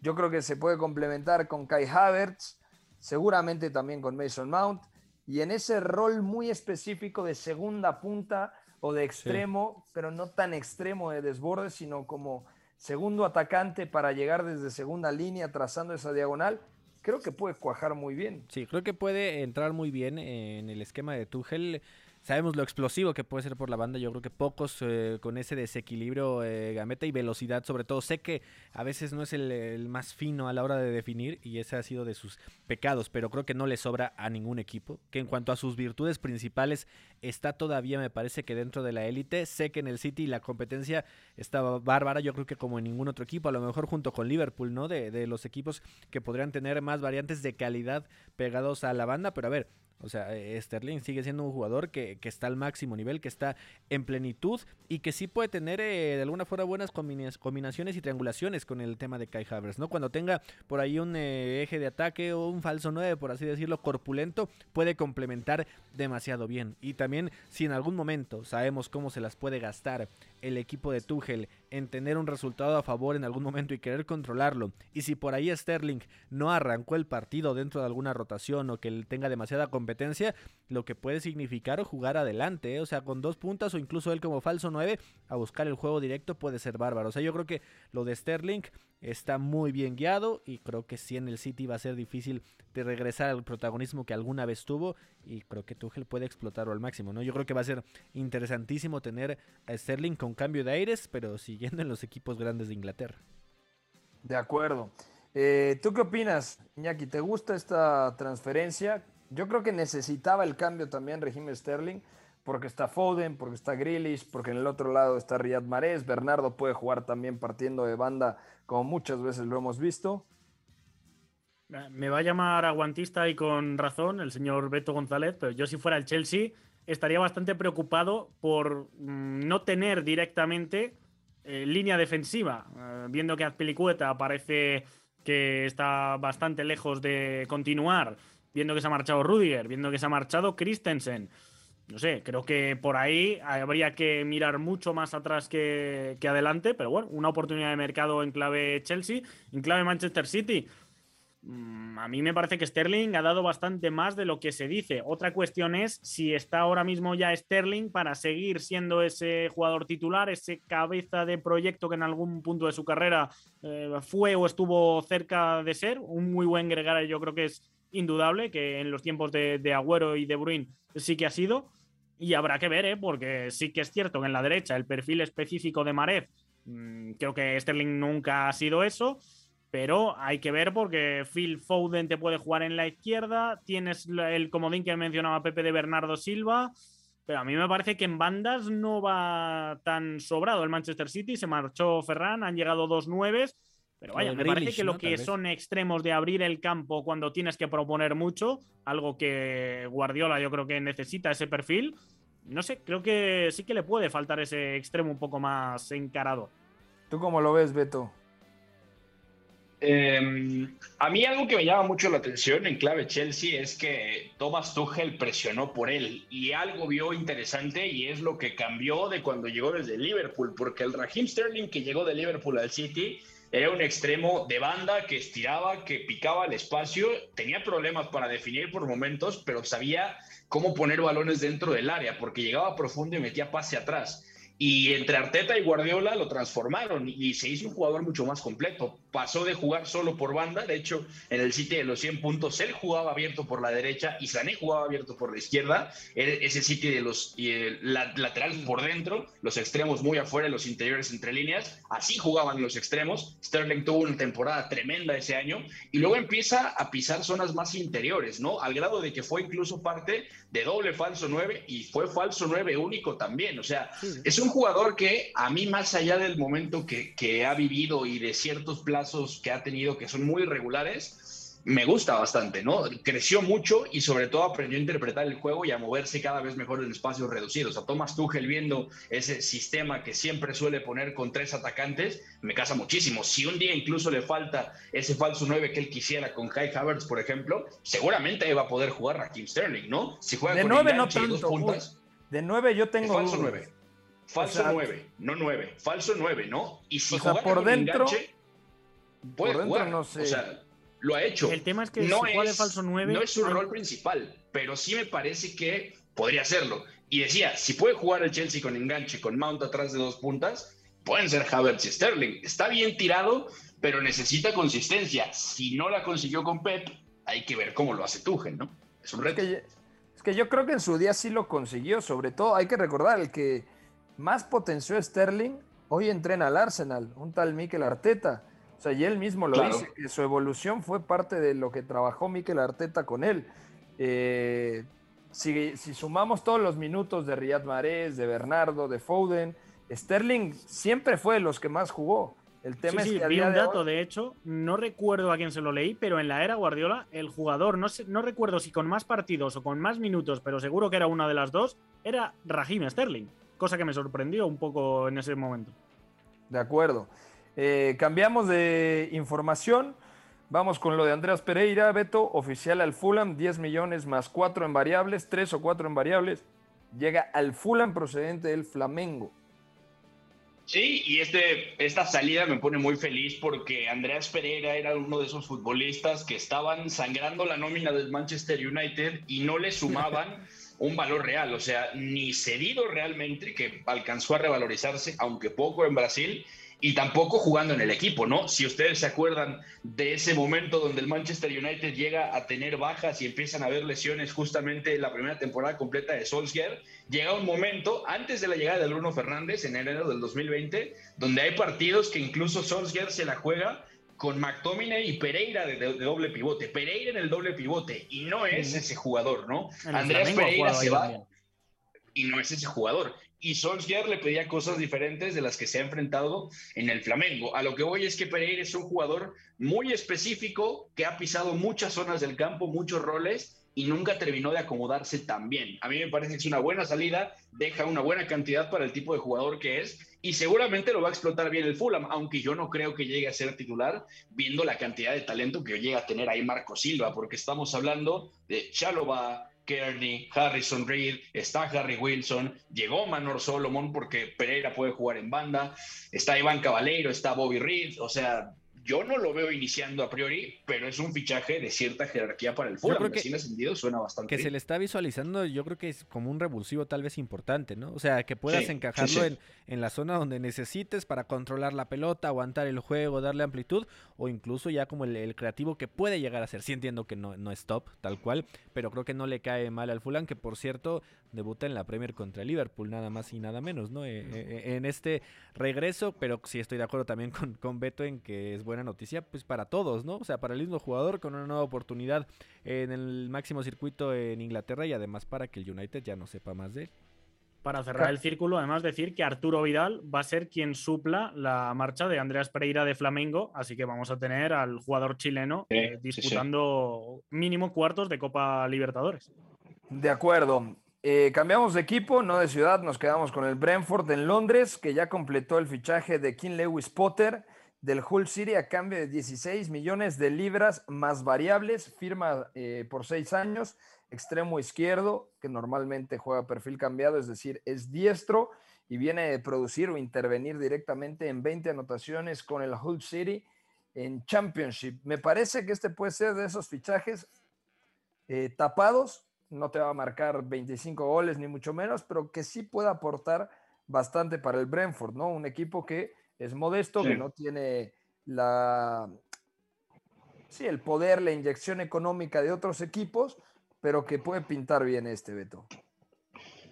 Yo creo que se puede complementar con Kai Havertz, seguramente también con Mason Mount, y en ese rol muy específico de segunda punta o de extremo, pero no tan extremo de desborde, sino como segundo atacante para llegar desde segunda línea trazando esa diagonal, creo que puede cuajar muy bien. Sí, creo que puede entrar muy bien en el esquema de Tuchel. Sabemos lo explosivo que puede ser por la banda. Yo creo que pocos eh, con ese desequilibrio, eh, gameta y velocidad, sobre todo. Sé que a veces no es el, más fino a la hora de definir y ese ha sido de sus pecados, pero creo que no le sobra a ningún equipo. Que en cuanto a sus virtudes principales, está todavía, me parece que dentro de la élite. Sé que en el City la competencia está bárbara. Yo creo que como en ningún otro equipo, a lo mejor junto con Liverpool, ¿no? De, de los equipos que podrían tener más variantes de calidad pegados a la banda. Pero a ver, O sea, Sterling sigue siendo un jugador que, que, está al máximo nivel, que está en plenitud y que sí puede tener eh, de alguna forma buenas combinaciones y triangulaciones con el tema de Kai Havertz, ¿no? Cuando tenga por ahí un eh, eje de ataque o un falso 9, por así decirlo, corpulento, puede complementar demasiado bien. Y también si en algún momento sabemos cómo se las puede gastar el equipo de Tuchel en tener un resultado a favor en algún momento y querer controlarlo. Y si por ahí Sterling no arrancó el partido dentro de alguna rotación o que tenga demasiada competencia, lo que puede significar jugar adelante, ¿eh? o sea, con dos puntas o incluso él como falso 9 a buscar el juego directo puede ser bárbaro. O sea, yo creo que lo de Sterling está muy bien guiado y creo que si en el City va a ser difícil de regresar al protagonismo que alguna vez tuvo y creo que Tuchel puede explotarlo al máximo, ¿no? Yo creo que va a ser interesantísimo tener a Sterling con cambio de aires, pero siguiendo en los equipos grandes de Inglaterra. De acuerdo. Eh, ¿Tú qué opinas, Iñaki? ¿Te gusta esta transferencia? Yo creo que necesitaba el cambio también régimen Sterling porque está Foden, porque está Grealish, porque en el otro lado está Riyad Mahrez, Bernardo puede jugar también partiendo de banda como muchas veces lo hemos visto. Me va a llamar aguantista y con razón el señor Beto González, pero yo si fuera el Chelsea estaría bastante preocupado por mm, no tener directamente eh, línea defensiva, eh, viendo que Azpilicueta parece que está bastante lejos de continuar, viendo que se ha marchado Rudiger, viendo que se ha marchado Christensen no sé, creo que por ahí habría que mirar mucho más atrás que, adelante, pero bueno, una oportunidad de mercado en clave Chelsea, en clave Manchester City. Mm, a mí me parece que Sterling ha dado bastante más de lo que se dice. Otra cuestión es si está ahora mismo ya Sterling para seguir siendo ese jugador titular, ese cabeza de proyecto que en algún punto de su carrera eh, fue o estuvo cerca de ser. Un muy buen gregario, yo creo que es indudable, que en los tiempos de, de Agüero y de Bruin sí que ha sido. Y habrá que ver, ¿eh? porque sí que es cierto que en la derecha el perfil específico de Marez, mm, creo que Sterling nunca ha sido eso, pero hay que ver porque Phil Foden te puede jugar en la izquierda, tienes el comodín que mencionaba Pepe de Bernardo Silva, pero a mí me parece que en bandas no va tan sobrado el Manchester City, se marchó Ferran, han llegado dos nueves pero vaya, me parece que lo que son extremos de abrir el campo cuando tienes que proponer mucho, algo que Guardiola yo creo que necesita ese perfil, no sé, creo que sí que le puede faltar ese extremo un poco más encarado. ¿Tú cómo lo ves, Beto? Em, a mí algo que me llama mucho la atención en clave Chelsea es que Thomas Tuchel presionó por él y algo vio interesante y es lo que cambió de cuando llegó desde Liverpool, porque el Raheem Sterling que llegó de Liverpool al City era un extremo de banda que estiraba, que picaba el espacio, tenía problemas para definir por momentos, pero sabía cómo poner balones dentro del área, porque llegaba profundo y metía pase atrás. Y entre Arteta y Guardiola lo transformaron y se hizo un jugador mucho más completo. Pasó de jugar solo por banda, de hecho, en el City de los 100 puntos, él jugaba abierto por la derecha y Sané jugaba abierto por la izquierda. Ese City de los laterales por dentro, los extremos muy afuera, los interiores entre líneas, así jugaban los extremos. Sterling tuvo una temporada tremenda ese año y luego empieza a pisar zonas más interiores, ¿no? Al grado de que fue incluso parte de doble falso 9 y fue falso 9 único también. O sea, es un jugador que a mí, más allá del momento que, que, ha vivido y de ciertos plazos que ha tenido que son muy irregulares, me gusta bastante, ¿no? Creció mucho y sobre todo aprendió a interpretar el juego y a moverse cada vez mejor en espacios reducidos. A Thomas Tuchel viendo ese sistema que siempre suele poner con tres atacantes, me casa muchísimo. Si un día incluso le falta ese falso 9 que él quisiera con Kai Havertz, por ejemplo, seguramente va a poder jugar a Kim Sterling, ¿no? Si juega de con 9 no tanto. Puntas, de 9 yo tengo... falso 9. Falso 9, no 9. Falso 9, ¿no? Y si juega por dentro. Enganche, puede por dentro no sé. O sea, lo ha hecho. El tema es que no si juega de falso 9. No es su rol principal, pero sí me parece que podría hacerlo. Y decía, si puede jugar el Chelsea con enganche, con Mount atrás de dos puntas, pueden ser Havertz y Sterling. Está bien tirado, pero necesita consistencia. Si no la consiguió con Pep, hay que ver cómo lo hace Tuchel, ¿no? Es un reto. Es que, es que yo creo que en su día sí lo consiguió. Sobre todo, hay que recordar el que más potenció a Sterling, hoy entrena al Arsenal, un tal Mikel Arteta. O sea, y él mismo lo dice, que su evolución fue parte de lo que trabajó Mikel Arteta con él. Eh, si, sumamos todos los minutos de Riyad Mahrez, de Bernardo, de Foden, Sterling siempre fue de los que más jugó. El tema sí, es sí, que a vi un de dato, hoy- de hecho, no recuerdo a quién se lo leí, pero en la era Guardiola, el jugador, no, sé, no recuerdo si con más partidos o con más minutos, pero seguro que era una de las dos, era Raheem Sterling, cosa que me sorprendió un poco en ese momento. De acuerdo. Eh, cambiamos de información. Vamos con lo de Andreas Pereira, Beto, oficial al Fulham, 10 millones más 4 en variables, 3 o 4 en variables. Llega al Fulham procedente del Flamengo. Sí, y este, esta salida me pone muy feliz porque Andreas Pereira era uno de esos futbolistas que estaban sangrando la nómina del Manchester United y no le sumaban un valor real, o sea, ni cedido realmente, que alcanzó a revalorizarse, aunque poco en Brasil, y tampoco jugando en el equipo, ¿no? Si ustedes se acuerdan de ese momento donde el Manchester United llega a tener bajas y empiezan a haber lesiones justamente en la primera temporada completa de Solskjaer, llega un momento antes de la llegada de Bruno Fernández en enero del 2020, donde hay partidos que incluso Solskjaer se la juega con McTominay y Pereira de, de- de doble pivote. Pereira en el doble pivote y no es ese jugador, ¿no? Andrés Pereira se va y no es ese jugador. Y Solskjaer le pedía cosas diferentes de las que se ha enfrentado en el Flamengo. A lo que voy es que Pereira es un jugador muy específico que ha pisado muchas zonas del campo, muchos roles y nunca terminó de acomodarse tan bien. A mí me parece que es una buena salida, deja una buena cantidad para el tipo de jugador que es y seguramente lo va a explotar bien el Fulham, aunque yo no creo que llegue a ser titular viendo la cantidad de talento que llega a tener ahí Marco Silva, porque estamos hablando de Chalova, Kearney, Harrison Reed, está Harry Wilson, llegó Manor Solomon porque Pereira puede jugar en banda, está Iván Cabaleiro, está Bobby Reed, o sea, yo no lo veo iniciando a priori, pero es un fichaje de cierta jerarquía para el que- Recién ascendido suena bastante Que se le está visualizando, yo creo que es como un revulsivo tal vez importante, ¿no? O sea, que puedas Sí, encajarlo sí, sí. En, en la zona donde necesites para controlar la pelota, aguantar el juego, darle amplitud, o incluso ya como el, el creativo que puede llegar a ser. Sí entiendo que no, no es top, tal cual, pero creo que no le cae mal al Fulham, que por cierto debuta en la Premier contra el Liverpool, nada más y nada menos, ¿no? Eh, eh, en este regreso, pero sí estoy de acuerdo también con, con Beto en que es buena noticia, pues para todos, ¿no? O sea, para el mismo jugador con una nueva oportunidad en el máximo circuito en Inglaterra y además para que el United ya no sepa más de él. Para cerrar el círculo, además decir que Arturo Vidal va a ser quien supla la marcha de Andreas Pereira de Flamengo, así que vamos a tener al jugador chileno Sí, eh, sí, sí. disputando mínimo cuartos de Copa Libertadores. De acuerdo. Eh, cambiamos de equipo, no de ciudad, nos quedamos con el Brentford en Londres, que ya completó el fichaje de King Lewis Potter del Hull City a cambio de 16 millones de libras más variables, firma eh, por seis años, extremo izquierdo, que normalmente juega perfil cambiado, es decir, es diestro y viene de producir o intervenir directamente en 20 anotaciones con el Hull City en Championship. Me parece que este puede ser de esos fichajes eh, tapados, no te va a marcar 25 goles ni mucho menos, pero que sí puede aportar bastante para el Brentford, ¿no? Un equipo que es modesto, Sí. que no tiene la sí, el poder, la inyección económica de otros equipos, pero que puede pintar bien este Beto.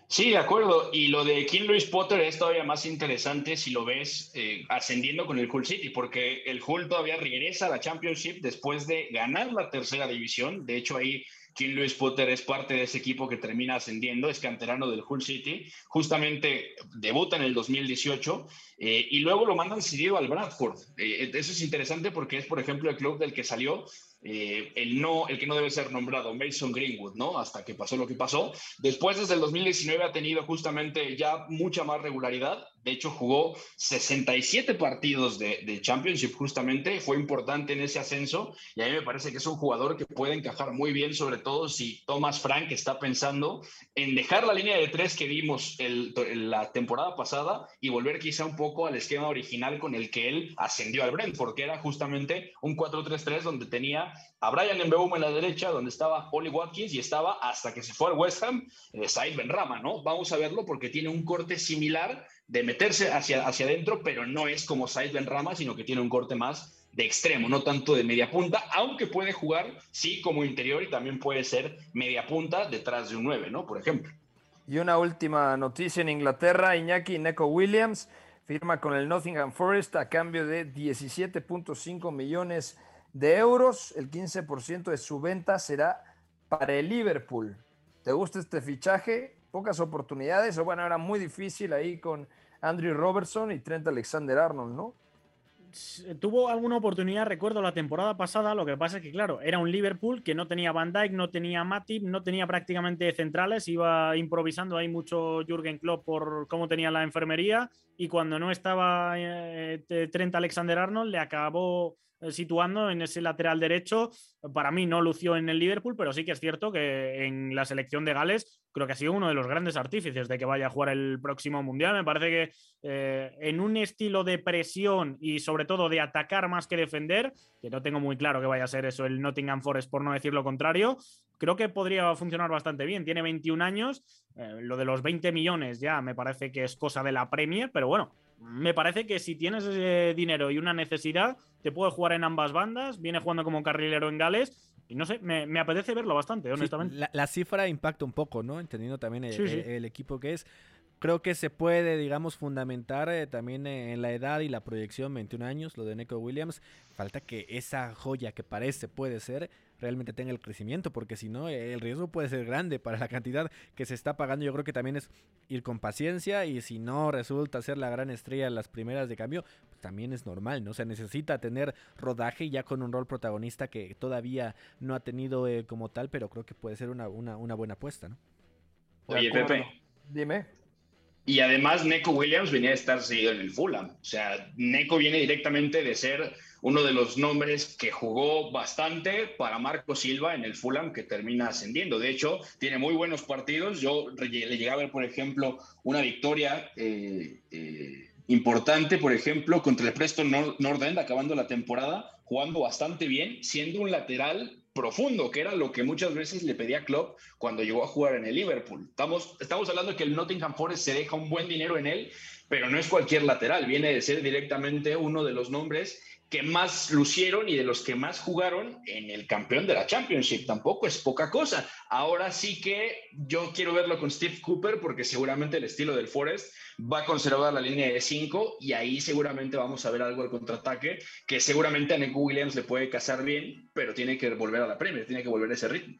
Sí, de acuerdo. Y lo de King Louis Potter es todavía más interesante si lo ves eh, ascendiendo con el Hull City, porque el Hull todavía regresa a la Championship después de ganar la tercera división. De hecho, ahí King Louis Potter es parte de ese equipo que termina ascendiendo, es canterano del Hull City. Justamente debuta en el 2018 eh, y luego lo mandan cedido al Bradford. Eh, eso es interesante porque es, por ejemplo, el club del que salió eh, el, no, el que no debe ser nombrado, Mason Greenwood, ¿no? Hasta que pasó lo que pasó. Después, desde el 2019, ha tenido justamente ya mucha más regularidad. De hecho, jugó 67 partidos de, de Championship, justamente. Fue importante en ese ascenso. Y a mí me parece que es un jugador que puede encajar muy bien, sobre todo si Thomas Frank está pensando en dejar la línea de tres que vimos el, la temporada pasada y volver quizá un poco al esquema original con el que él ascendió al Brentford, que era justamente un 4-3-3 donde tenía a Brian Mbeumo en la derecha, donde estaba Oli Watkins y estaba hasta que se fue al West Ham, eh, Said Benrama, ¿no? Vamos a verlo porque tiene un corte similar de meterse hacia, hacia adentro, pero no es como Said Benrama, sino que tiene un corte más de extremo, no tanto de media punta, aunque puede jugar, sí, como interior y también puede ser media punta detrás de un 9, ¿no? Por ejemplo. Y una última noticia en Inglaterra, Iñaki Neco Williams firma con el Nottingham Forest a cambio de 17.5 millones euros. El 15% de su venta será para el Liverpool. ¿Te gusta este fichaje? Pocas oportunidades, o bueno, era muy difícil ahí con Andrew Robertson y Trent Alexander Arnold, ¿no? tuvo alguna oportunidad, recuerdo la temporada pasada, lo que pasa es que, claro, era un Liverpool que no tenía Van Dijk, no tenía Matip, no tenía prácticamente centrales, iba improvisando ahí mucho Jürgen Klopp por cómo tenía la enfermería y cuando no estaba eh, Trent Alexander-Arnold le acabó eh, situando en ese lateral derecho. Para mí no lució en el Liverpool, pero sí que es cierto que en la selección de Gales creo que ha sido uno de los grandes artífices de que vaya a jugar el próximo Mundial. Me parece que eh, en un estilo de presión y sobre todo de atacar más que defender, que no tengo muy claro que vaya a ser eso el Nottingham Forest por no decir lo contrario, creo que podría funcionar bastante bien. Tiene 21 años, eh, lo de los 20 millones ya me parece que es cosa de la Premier, pero bueno, me parece que si tienes ese dinero y una necesidad, te puede jugar en ambas bandas, viene jugando como carrilero en Gales. Y no sé, me, apetece verlo bastante, honestamente. la, cifra impacta un poco, ¿no? Entendiendo también el, equipo que es creo que se puede, digamos, fundamentar eh, también en la edad y la proyección, 21 años, lo de Neko Williams. Falta que esa joya que parece puede ser realmente tenga el crecimiento, porque si no, el riesgo puede ser grande para la cantidad que se está pagando. Yo creo que también es ir con paciencia y si no resulta ser la gran estrella en las primeras de cambio, pues también es normal, ¿no? O sea, necesita tener rodaje ya con un rol protagonista que todavía no ha tenido eh, como tal, pero creo que puede ser una, una, una buena apuesta, ¿no? Oye, Pepe. Dime. Y además, Neko Williams venía de estar seguido en el Fulham. O sea, Neko viene directamente de ser uno de los nombres que jugó bastante para Marco Silva en el Fulham, que termina ascendiendo. De hecho, tiene muy buenos partidos. Yo le llegué a ver, por ejemplo, una victoria eh, eh, importante, por ejemplo, contra el Preston North End, acabando la temporada, jugando bastante bien, siendo un lateral profundo, que era lo que muchas veces le pedía Klopp cuando llegó a jugar en el Liverpool. Estamos, estamos hablando de que el Nottingham Forest se deja un buen dinero en él, pero no es cualquier lateral, viene de ser directamente uno de los nombres que más lucieron y de los que más jugaron en el campeón de la Championship. Tampoco es poca cosa. Ahora sí que yo quiero verlo con Steve Cooper porque seguramente el estilo del Forest va a conservar la línea de 5 y ahí seguramente vamos a ver algo al contraataque que seguramente a Nico Williams le puede casar bien, pero tiene que volver a la Premier, tiene que volver a ese ritmo.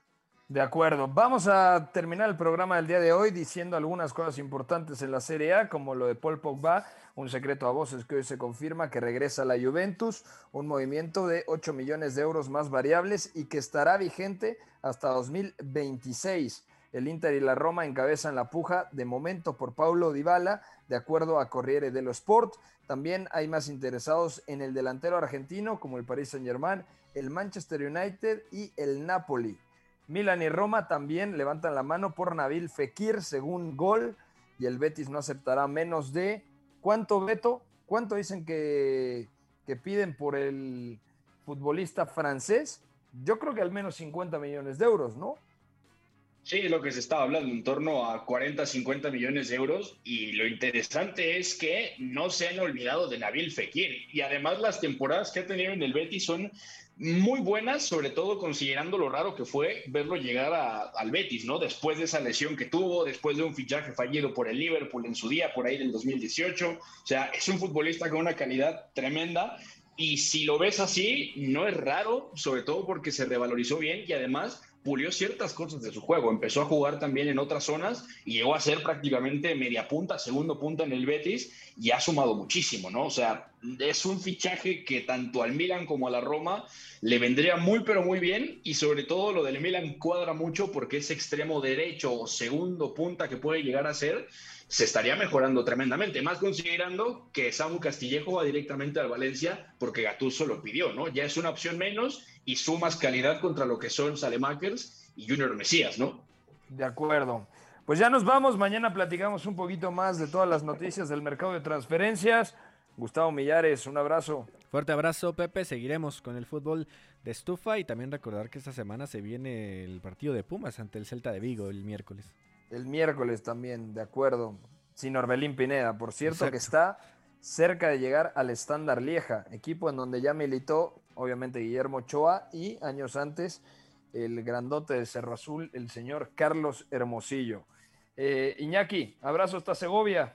De acuerdo. Vamos a terminar el programa del día de hoy diciendo algunas cosas importantes en la Serie A, como lo de Paul Pogba, un secreto a voces que hoy se confirma que regresa la Juventus, un movimiento de 8 millones de euros más variables y que estará vigente hasta 2026. El Inter y la Roma encabezan la puja de momento por Paulo Dybala, de acuerdo a Corriere dello Sport. También hay más interesados en el delantero argentino, como el Paris Saint-Germain, el Manchester United y el Napoli. Milan y Roma también levantan la mano por Nabil Fekir según gol y el Betis no aceptará menos de ¿cuánto Beto? ¿Cuánto dicen que, que piden por el futbolista francés? Yo creo que al menos 50 millones de euros, ¿no? Sí, lo que se estaba hablando, en torno a 40, 50 millones de euros. Y lo interesante es que no se han olvidado de Nabil Fekir. Y además las temporadas que ha tenido en el Betis son muy buenas, sobre todo considerando lo raro que fue verlo llegar al Betis, ¿no? Después de esa lesión que tuvo, después de un fichaje fallido por el Liverpool en su día, por ahí del 2018. O sea, es un futbolista con una calidad tremenda. Y si lo ves así, no es raro, sobre todo porque se revalorizó bien y además pulió ciertas cosas de su juego. Empezó a jugar también en otras zonas y llegó a ser prácticamente media punta, segundo punta en el Betis y ha sumado muchísimo, ¿no? O sea, es un fichaje que tanto al Milan como a la Roma le vendría muy, pero muy bien y sobre todo lo del Milan cuadra mucho porque es extremo derecho o segundo punta que puede llegar a ser se estaría mejorando tremendamente, más considerando que Samu Castillejo va directamente al Valencia porque Gattuso lo pidió, ¿no? Ya es una opción menos y sumas calidad contra lo que son Salemakers y Junior Mesías, ¿no? De acuerdo. Pues ya nos vamos, mañana platicamos un poquito más de todas las noticias del mercado de transferencias. Gustavo Millares, un abrazo. Fuerte abrazo, Pepe. Seguiremos con el fútbol de estufa y también recordar que esta semana se viene el partido de Pumas ante el Celta de Vigo el miércoles. El miércoles también, de acuerdo. Sin Orbelín Pineda, por cierto, que está cerca de llegar al estándar Lieja, equipo en donde ya militó, obviamente, Guillermo Ochoa y años antes el grandote de Cerro Azul, el señor Carlos Hermosillo. Eh, Iñaki, abrazo hasta Segovia.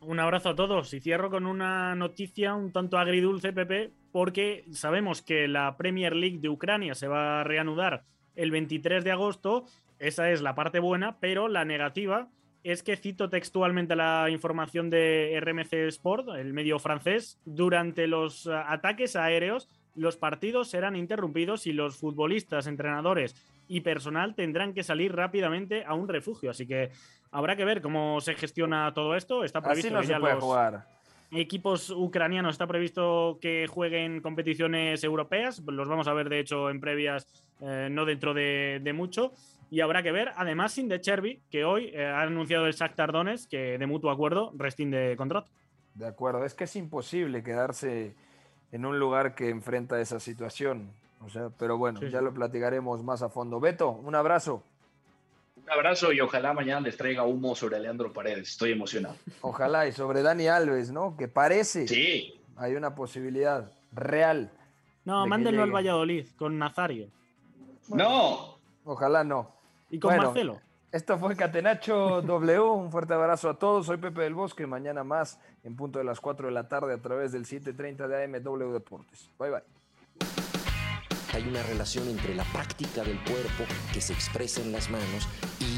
Un abrazo a todos y cierro con una noticia un tanto agridulce, Pepe, porque sabemos que la Premier League de Ucrania se va a reanudar el 23 de agosto esa es la parte buena, pero la negativa es que cito textualmente la información de RMC Sport, el medio francés, durante los eh, ataques aéreos los partidos serán interrumpidos y los futbolistas, entrenadores y personal tendrán que salir rápidamente a un refugio. Así que habrá que ver cómo se gestiona todo esto. Está previsto Así no que se ya puede los jugar. equipos ucranianos está previsto que jueguen competiciones europeas. Los vamos a ver, de hecho, en previas, eh, no dentro de, de mucho. Y habrá que ver, además, sin de Cherby, que hoy eh, ha anunciado el Shakhtar Donetsk que de mutuo acuerdo rescinde contrato. De acuerdo, es que es imposible quedarse en un lugar que enfrenta esa situación. O sea, pero bueno, Sí, ya sí. lo platicaremos más a fondo. Beto, un abrazo. Un abrazo y ojalá mañana les traiga humo sobre Leandro Paredes. Estoy emocionado. Ojalá y sobre Dani Alves, ¿no? Que parece Sí, hay una posibilidad real. No, mándenlo al. Valladolid con Nazario no. Ojalá no. Y con Bueno, Marcelo. Esto fue Catenacho W. Un fuerte abrazo a todos. Soy Pepe del Bosque. Mañana más en punto de las 4 de la tarde a través del 7:30 de AMW Deportes. Bye bye. Hay una relación entre la práctica del cuerpo que se expresa en las manos y